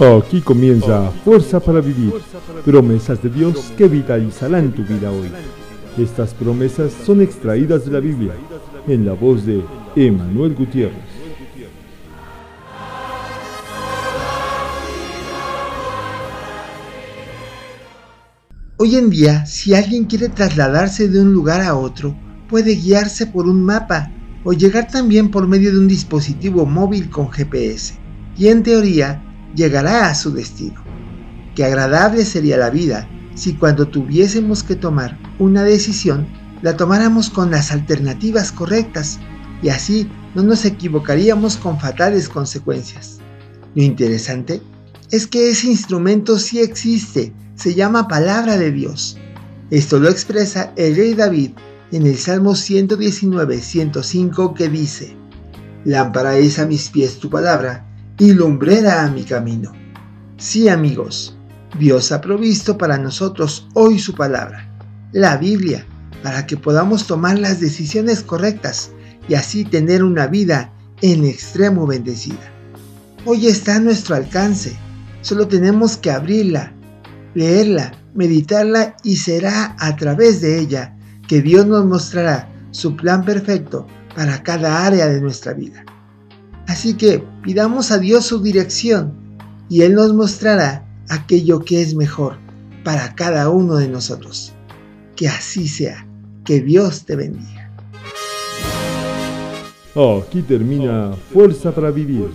Aquí comienza Fuerza para Vivir, promesas de Dios que vitalizarán tu vida hoy. Estas promesas son extraídas de la Biblia, en la voz de Emanuel Gutiérrez. Hoy en día, si alguien quiere trasladarse de un lugar a otro, puede guiarse por un mapa o llegar también por medio de un dispositivo móvil con GPS. Y en teoría, llegará a su destino. Qué agradable sería la vida si cuando tuviésemos que tomar una decisión, la tomáramos con las alternativas correctas y así no nos equivocaríamos con fatales consecuencias. Lo interesante es que ese instrumento sí existe, se llama palabra de Dios. Esto lo expresa el rey David en el Salmo 119-105 que dice, Lámpara es a mis pies tu palabra y lumbrera a mi camino. Sí amigos, Dios ha provisto para nosotros hoy su palabra, la Biblia, para que podamos tomar las decisiones correctas y así tener una vida en extremo bendecida. Hoy está a nuestro alcance, solo tenemos que abrirla, leerla, meditarla y será a través de ella que Dios nos mostrará su plan perfecto para cada área de nuestra vida. Así que pidamos a Dios su dirección y Él nos mostrará aquello que es mejor para cada uno de nosotros. Que así sea. Que Dios te bendiga. Aquí termina Fuerza para Vivir.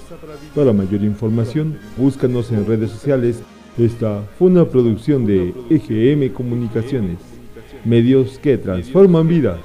Para mayor información, búscanos en redes sociales. Esta fue una producción de EGM Comunicaciones, medios que transforman vidas.